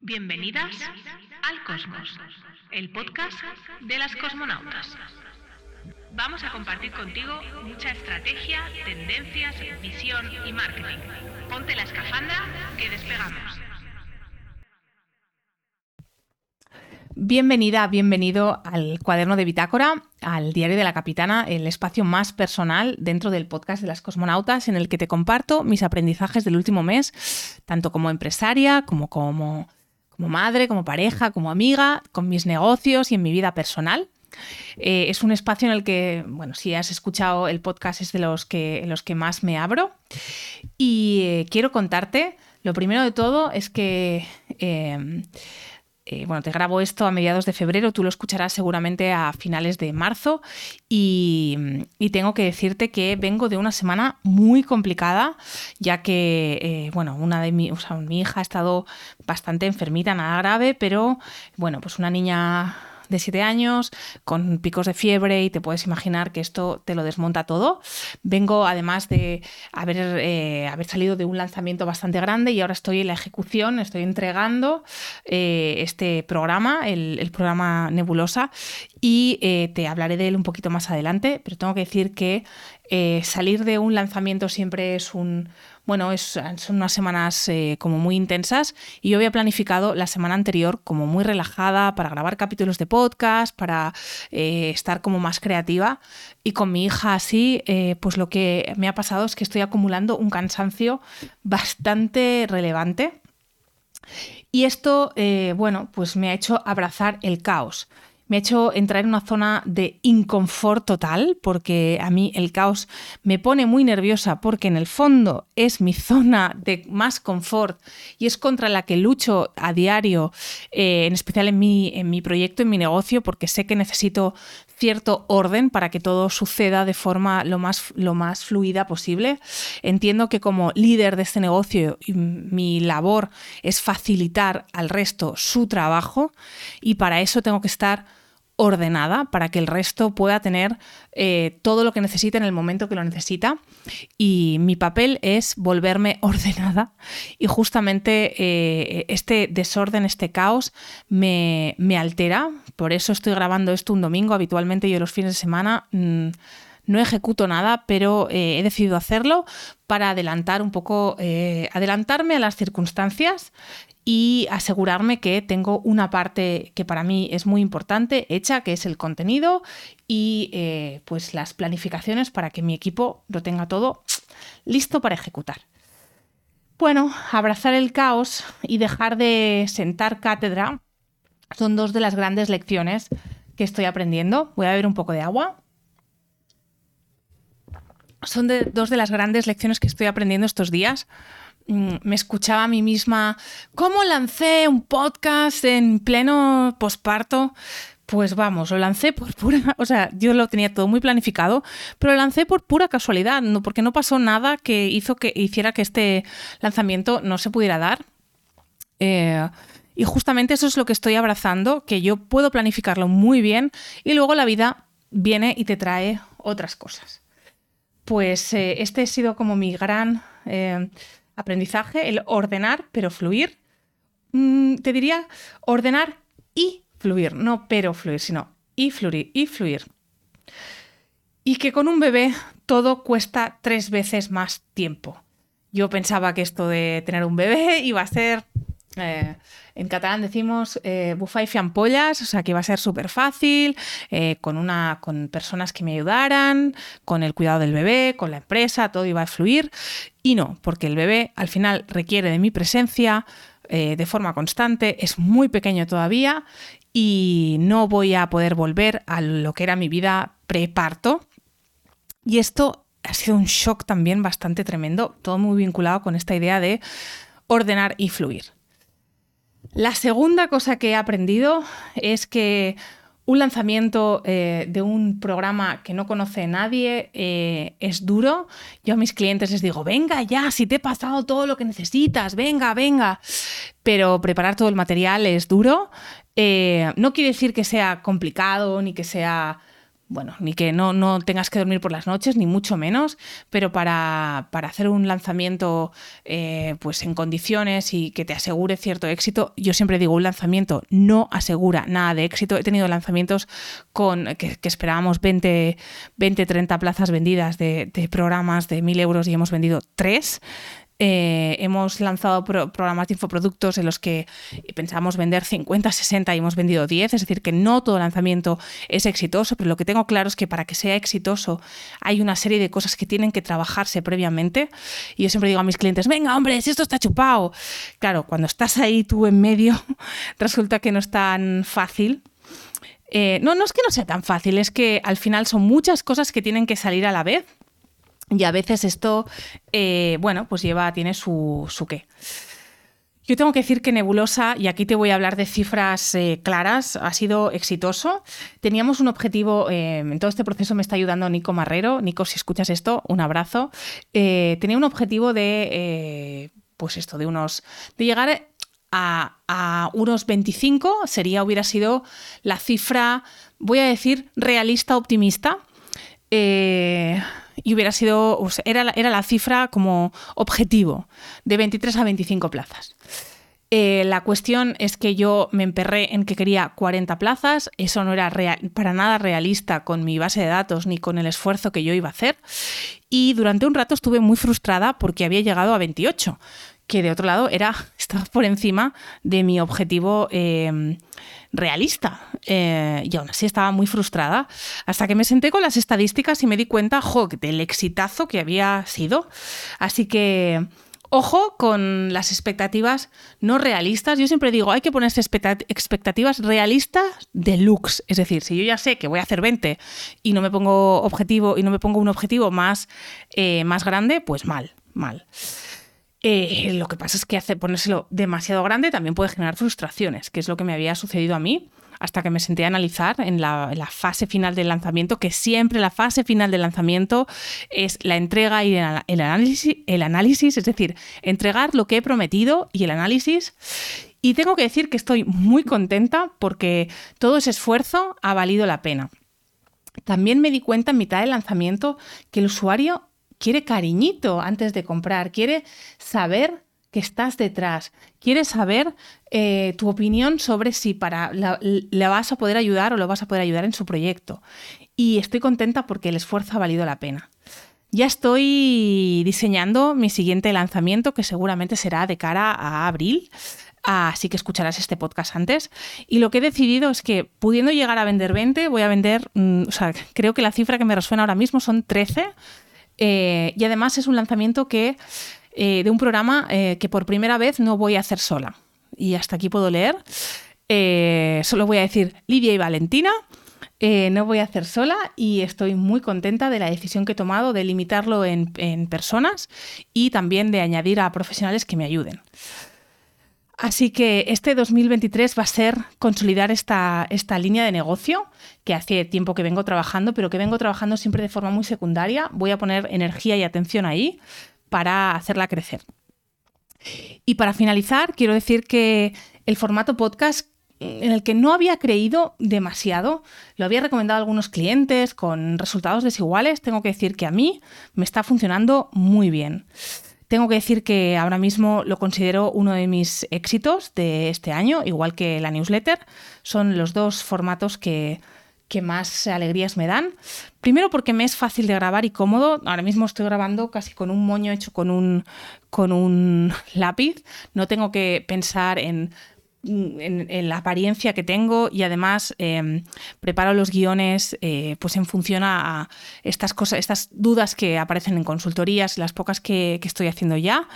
Bienvenidas al Cosmos, el podcast de las cosmonautas. Vamos a compartir contigo mucha estrategia, tendencias, visión y marketing. Ponte la escafandra que despegamos. Bienvenida, bienvenido al cuaderno de bitácora, al diario de la capitana, el espacio más personal dentro del podcast de las cosmonautas en el que te comparto mis aprendizajes del último mes, tanto como empresaria como como, como madre, como pareja, como amiga, con mis negocios y en mi vida personal. Eh, es un espacio en el que, bueno, si has escuchado el podcast es de los que, los que más me abro. Y eh, quiero contarte, lo primero de todo es que... eh, eh, bueno, te grabo esto a mediados de febrero, tú lo escucharás seguramente a finales de marzo y, tengo que decirte que vengo de una semana muy complicada, ya que, eh, bueno, una de mi, o sea, mi hija ha estado bastante enfermita, nada grave, pero bueno, pues una niña de 7 años, con picos de fiebre y te puedes imaginar que esto te lo desmonta todo. Vengo además de haber, eh, haber salido de un lanzamiento bastante grande y ahora estoy en la ejecución, estoy entregando eh, este programa, el, programa Nebulosa, y eh, te hablaré de él un poquito más adelante, pero tengo que decir que salir de un lanzamiento siempre es un bueno, es, son unas semanas eh, como muy intensas y yo había planificado la semana anterior como muy relajada para grabar capítulos de podcast, para eh, estar como más creativa y con mi hija así, eh, pues lo que me ha pasado es que estoy acumulando un cansancio bastante relevante. Y esto, bueno, pues me ha hecho abrazar el caos me ha hecho entrar en una zona de inconfort total, porque a mí el caos me pone muy nerviosa, porque en el fondo es mi zona de más confort y es contra la que lucho a diario, eh, en especial en mi, en mi proyecto, en mi negocio, porque sé que necesito cierto orden para que todo suceda de forma lo más, lo más fluida posible. Entiendo que como líder de este negocio mi labor es facilitar al resto su trabajo y para eso tengo que estar ordenada para que el resto pueda tener eh, todo lo que necesita en el momento que lo necesita. Y mi papel es volverme ordenada y justamente eh, este desorden, este caos me, me, altera. Por eso estoy grabando esto un domingo. Habitualmente yo los fines de semana... Mmm, no ejecuto nada, pero eh, he decidido hacerlo para adelantar un poco, eh, adelantarme a las circunstancias y asegurarme que tengo una parte que para mí es muy importante hecha, que es el contenido y eh, pues las planificaciones para que mi equipo lo tenga todo listo para ejecutar. Bueno, abrazar el caos y dejar de sentar cátedra son dos de las grandes lecciones que estoy aprendiendo. Voy a beber un poco de agua son dos de las grandes lecciones que estoy aprendiendo estos días. Mm, me escuchaba a mí misma, ¿cómo lancé un podcast en pleno posparto? Pues vamos, lo lancé por pura, o sea, yo lo tenía todo muy planificado, pero lo lancé por pura casualidad, no, porque no pasó nada que hizo que hiciera que este lanzamiento no se pudiera dar. Eh, y justamente eso es lo que estoy abrazando, que yo puedo planificarlo muy bien y luego la vida viene y te trae otras cosas. Pues eh, este ha sido como mi gran eh, aprendizaje, el ordenar pero fluir. Mm, te diría ordenar y fluir, no pero fluir, sino y fluir, y fluir. Y que con un bebé todo cuesta tres veces más tiempo. Yo pensaba que esto de tener un bebé iba a ser eh, en catalán decimos eh, bufa y fiampollas, o sea que iba a ser súper fácil, eh, con, una, con personas que me ayudaran, con el cuidado del bebé, con la empresa, todo iba a fluir. Y no, porque el bebé al final requiere de mi presencia eh, de forma constante, es muy pequeño todavía y no voy a poder volver a lo que era mi vida preparto. Y esto ha sido un shock también bastante tremendo, todo muy vinculado con esta idea de ordenar y fluir. La segunda cosa que he aprendido es que un lanzamiento eh, de un programa que no conoce nadie eh, es duro. Yo a mis clientes les digo, venga ya, si te he pasado todo lo que necesitas, venga, venga. Pero preparar todo el material es duro. Eh, no quiere decir que sea complicado ni que sea bueno, ni que no, no, tengas que dormir por las noches, ni mucho menos, pero para, hacer un lanzamiento eh, pues en condiciones y que te asegure cierto éxito, yo siempre digo, un lanzamiento no asegura nada de éxito. He tenido lanzamientos con que, esperábamos 20, 20, 30 plazas vendidas de, de programas de 1.000 euros y hemos vendido 3. Eh, hemos lanzado programas de infoproductos en los que pensamos vender 50, 60 y hemos vendido 10, es decir, que no todo lanzamiento es exitoso, pero lo que tengo claro es que para que sea exitoso hay una serie de cosas que tienen que trabajarse previamente. Y yo siempre digo a mis clientes, venga, hombre, si esto está chupado. Claro, cuando estás ahí tú en medio, resulta que no es tan fácil. Eh, no, no es que no sea tan fácil, es que al final son muchas cosas que tienen que salir a la vez y a veces esto, eh, bueno, pues lleva, tiene su, su qué. Yo tengo que decir que Nebulosa, y aquí te voy a hablar de cifras eh, claras, ha sido exitoso. Teníamos un objetivo, eh, en todo este proceso me está ayudando Nico Marrero. Nico, si escuchas esto, un abrazo. tenía un objetivo de, pues esto, de unos, de llegar a, a, unos 25, sería, hubiera sido la cifra, voy a decir, realista, optimista. Eh, y hubiera sido, era, era la cifra como objetivo, de 23 a 25 plazas. Eh, la cuestión es que yo me emperré en que quería 40 plazas, eso no era para nada realista con mi base de datos ni con el esfuerzo que yo iba a hacer. Y durante un rato estuve muy frustrada porque había llegado a 28, que de otro lado era, estaba por encima de mi objetivo eh, realista. Eh, y aún así estaba muy frustrada hasta que me senté con las estadísticas y me di cuenta jo, del exitazo que había sido. Así que... Ojo con las expectativas no realistas. Yo siempre digo, hay que ponerse expectativas realistas de looks. Es decir, si yo ya sé que voy a hacer 20 y no me pongo objetivo y no me pongo un objetivo más, eh, más grande, pues mal, mal. Eh, lo que pasa es que hace, ponérselo demasiado grande también puede generar frustraciones, que es lo que me había sucedido a mí hasta que me senté a analizar en la, fase final del lanzamiento, que siempre la fase final del lanzamiento es la entrega y el análisis, el análisis, es decir, entregar lo que he prometido y el análisis. Y tengo que decir que estoy muy contenta porque todo ese esfuerzo ha valido la pena. También me di cuenta en mitad del lanzamiento que el usuario quiere cariñito antes de comprar, quiere saber que estás detrás, quiere saber eh, tu opinión sobre si para le vas a poder ayudar o lo vas a poder ayudar en su proyecto. Y estoy contenta porque el esfuerzo ha valido la pena. Ya estoy diseñando mi siguiente lanzamiento, que seguramente será de cara a abril. Así que escucharás este podcast antes. Y lo que he decidido es que, pudiendo llegar a vender 20, voy a vender, mm, o sea, creo que la cifra que me resuena ahora mismo son 13 eh, y además es un lanzamiento que, eh, de un programa eh, que por primera vez no voy a hacer sola. Y hasta aquí puedo leer. solo voy a decir Lidia y Valentina. no voy a hacer sola y estoy muy contenta de la decisión que he tomado de limitarlo en, en personas y también de añadir a profesionales que me ayuden. Así que este 2023 va a ser consolidar esta, esta, línea de negocio que hace tiempo que vengo trabajando, pero que vengo trabajando siempre de forma muy secundaria. Voy a poner energía y atención ahí para hacerla crecer. Y para finalizar, quiero decir que el formato podcast en el que no había creído demasiado, lo había recomendado a algunos clientes con resultados desiguales, tengo que decir que a mí me está funcionando muy bien. Tengo que decir que ahora mismo lo considero uno de mis éxitos de este año, igual que la newsletter. Son los dos formatos que, más alegrías me dan. Primero porque me es fácil de grabar y cómodo. Ahora mismo estoy grabando casi con un moño hecho con un, con un lápiz. No tengo que pensar en en, la apariencia que tengo y además em, preparo los guiones eh, pues en función a, estas cosas, estas dudas que aparecen en consultorías, las pocas que, estoy haciendo ya,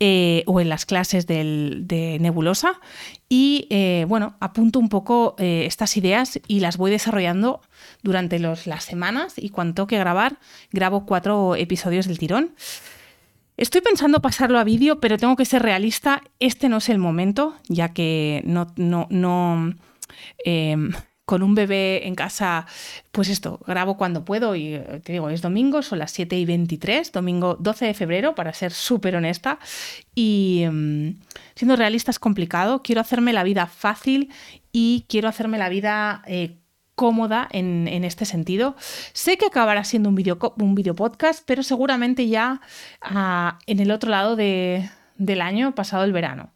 eh, o en las clases de Nebulosa. Y eh, bueno, apunto un poco estas ideas y las voy desarrollando durante las semanas y cuando tengo que grabar, grabo cuatro episodios del tirón. Estoy pensando pasarlo a vídeo, pero tengo que ser realista. Este no es el momento, ya que no, no, no em, con un bebé en casa, pues esto, grabo cuando puedo y eh, te digo, es domingo, son las 7 y 23, domingo 12 de febrero, para ser súper honesta. Y em, siendo realista es complicado, quiero hacerme la vida fácil y quiero hacerme la vida... Eh, cómoda en, este sentido. Sé que acabará siendo un video, un video podcast, pero seguramente ya ah, en el otro lado del año, pasado el verano.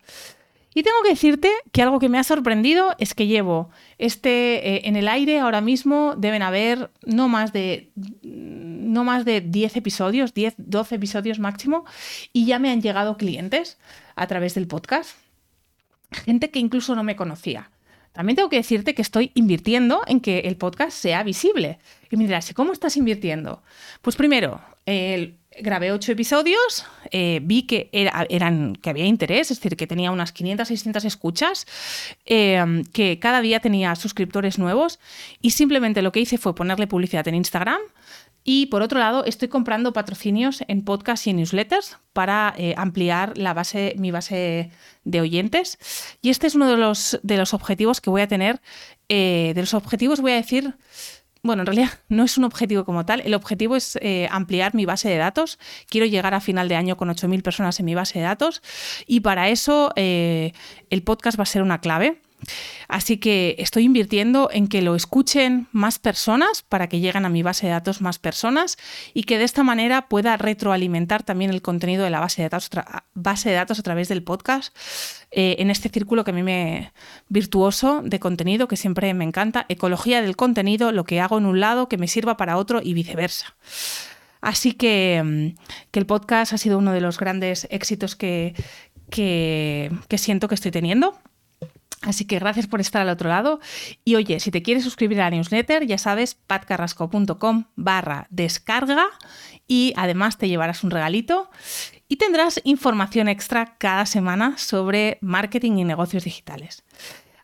Y tengo que decirte que algo que me ha sorprendido es que llevo este eh, en el aire ahora mismo deben haber no más de no más de 10 episodios, 10, 12 episodios máximo y ya me han llegado clientes a través del podcast. Gente que incluso no me conocía. También tengo que decirte que estoy invirtiendo en que el podcast sea visible. Y me ¿cómo estás invirtiendo? Pues primero, grabé ocho episodios, eh, vi que, eran, que había interés, es decir, que tenía unas 500, 600 escuchas, eh, que cada día tenía suscriptores nuevos y simplemente lo que hice fue ponerle publicidad en Instagram, y por otro lado, estoy comprando patrocinios en podcasts y newsletters para eh, ampliar la base, mi base de oyentes. Y este es uno de los, de los objetivos que voy a tener. de los objetivos voy a decir bueno, en realidad no es un objetivo como tal. El objetivo es eh, ampliar mi base de datos. Quiero llegar a final de año con 8.000 personas en mi base de datos y para eso eh, el podcast va a ser una clave. Así que estoy invirtiendo en que lo escuchen más personas para que lleguen a mi base de datos más personas y que de esta manera pueda retroalimentar también el contenido de la base de datos, base de datos a través del podcast eh, en este círculo que a mí me virtuoso de contenido que siempre me encanta, ecología del contenido, lo que hago en un lado que me sirva para otro y viceversa. Así que, mm, que el podcast ha sido uno de los grandes éxitos que, que, que siento que estoy teniendo. Así que gracias por estar al otro lado. Y oye, si te quieres suscribir a la newsletter, ya sabes, patcarrasco.com barra descarga y además te llevarás un regalito y tendrás información extra cada semana sobre marketing y negocios digitales.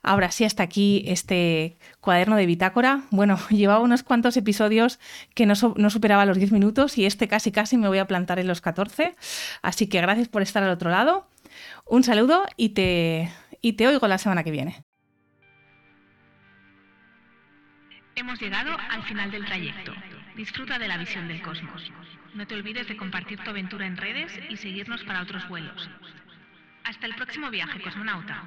Ahora sí, hasta aquí este cuaderno de bitácora. Bueno, llevaba unos cuantos episodios que no, no, superaba los 10 minutos y este casi casi me voy a plantar en los 14. Así que gracias por estar al otro lado. Un saludo y te y te oigo la semana que viene. Hemos llegado al final del trayecto. Disfruta de la visión del cosmos. No te olvides de compartir tu aventura en redes y seguirnos para otros vuelos. Hasta el próximo viaje, cosmonauta.